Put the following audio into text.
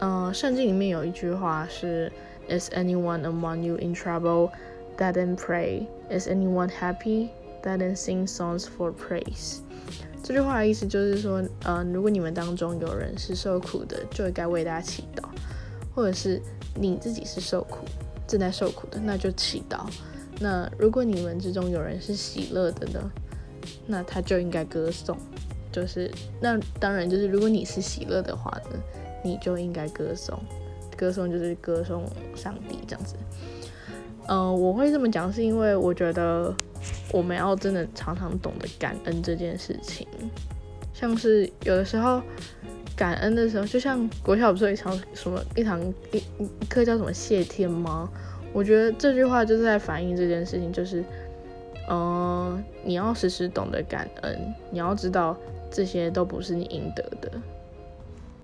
嗯，圣经里面有一句话是：“Is anyone among you in trouble? That then pray. Is anyone happy? That then sing songs for praise.” 这句话的意思就是说，嗯，如果你们当中有人是受苦的，就应该为大家祈祷；或者是你自己是受苦、正在受苦的，那就祈祷。那如果你们之中有人是喜乐的呢，那他就应该歌颂。就是那当然就是如果你是喜乐的话呢，你就应该歌颂。歌颂就是歌颂上帝这样子。嗯，我会这么讲是因为我觉得我们要真的常常懂得感恩这件事情。像是有的时候感恩的时候，就像国小不是有一堂什么一堂一一课叫什么谢天吗？我觉得这句话就是在反映这件事情，就是，嗯，你要时时懂得感恩，你要知道这些都不是你应得的，